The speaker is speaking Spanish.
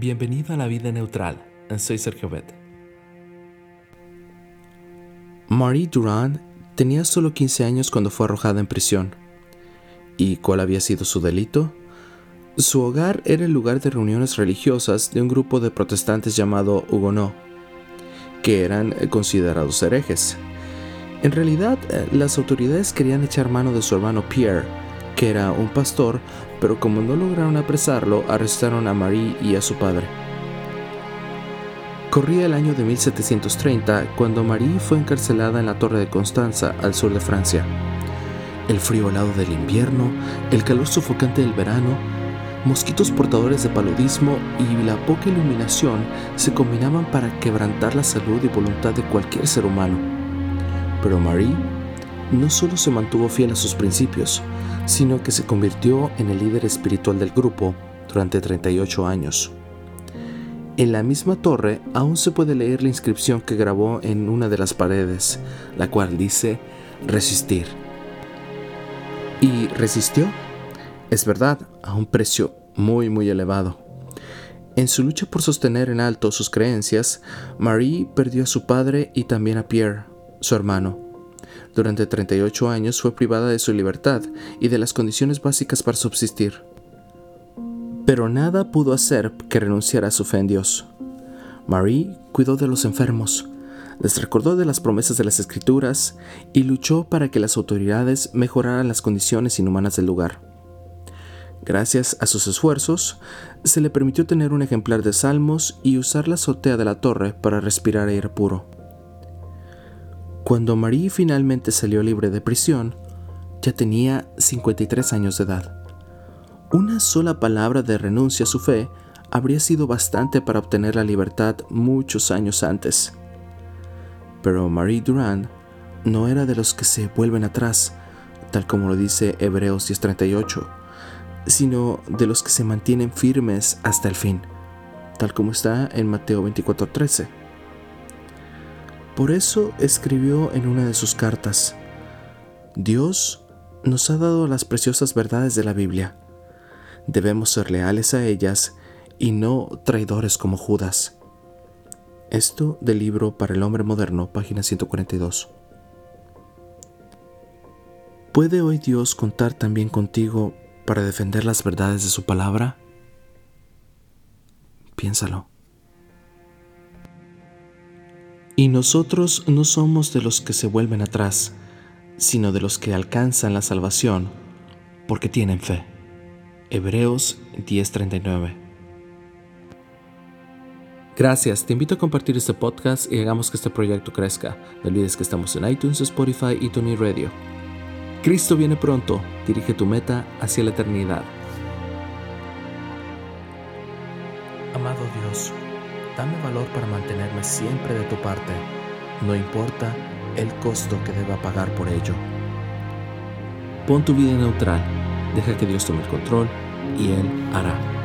Bienvenido a la vida neutral. Soy Sergio Bet. Marie Durand tenía solo 15 años cuando fue arrojada en prisión. ¿Y cuál había sido su delito? Su hogar era el lugar de reuniones religiosas de un grupo de protestantes llamado Huguenot, que eran considerados herejes. En realidad, las autoridades querían echar mano de su hermano Pierre, que era un pastor, pero como no lograron apresarlo, arrestaron a Marie y a su padre. Corría el año de 1730 cuando Marie fue encarcelada en la Torre de Constanza, al sur de Francia. El frío helado del invierno, el calor sofocante del verano, mosquitos portadores de paludismo y la poca iluminación se combinaban para quebrantar la salud y voluntad de cualquier ser humano. Pero Marie no solo se mantuvo fiel a sus principios, sino que se convirtió en el líder espiritual del grupo durante 38 años. En la misma torre aún se puede leer la inscripción que grabó en una de las paredes, la cual dice resistir. Y resistió, es verdad, a un precio muy muy elevado. En su lucha por sostener en alto sus creencias, Marie perdió a su padre y también a Pierre, su hermano. Durante 38 años fue privada de su libertad y de las condiciones básicas para subsistir pero nada pudo hacer que renunciara a su fe en Dios. Marie cuidó de los enfermos, les recordó de las promesas de las escrituras y luchó para que las autoridades mejoraran las condiciones inhumanas del lugar. Gracias a sus esfuerzos, se le permitió tener un ejemplar de salmos y usar la azotea de la torre para respirar aire puro. Cuando Marie finalmente salió libre de prisión, ya tenía 53 años de edad. Una sola palabra de renuncia a su fe habría sido bastante para obtener la libertad muchos años antes. Pero Marie Durand no era de los que se vuelven atrás, tal como lo dice Hebreos 10:38, sino de los que se mantienen firmes hasta el fin, tal como está en Mateo 24:13. Por eso escribió en una de sus cartas, Dios nos ha dado las preciosas verdades de la Biblia Debemos ser leales a ellas y no traidores como Judas. Esto del libro para el hombre moderno, página 142. ¿Puede hoy Dios contar también contigo para defender las verdades de su palabra? Piénsalo. Y nosotros no somos de los que se vuelven atrás, sino de los que alcanzan la salvación porque tienen fe. Hebreos 10:39. Gracias, te invito a compartir este podcast y hagamos que este proyecto crezca. No olvides que estamos en iTunes, Spotify y Tony Radio. Cristo viene pronto, dirige tu meta hacia la eternidad. Amado Dios, dame valor para mantenerme siempre de tu parte, no importa el costo que deba pagar por ello. Pon tu vida neutral Deja que Dios tome el control y Él hará.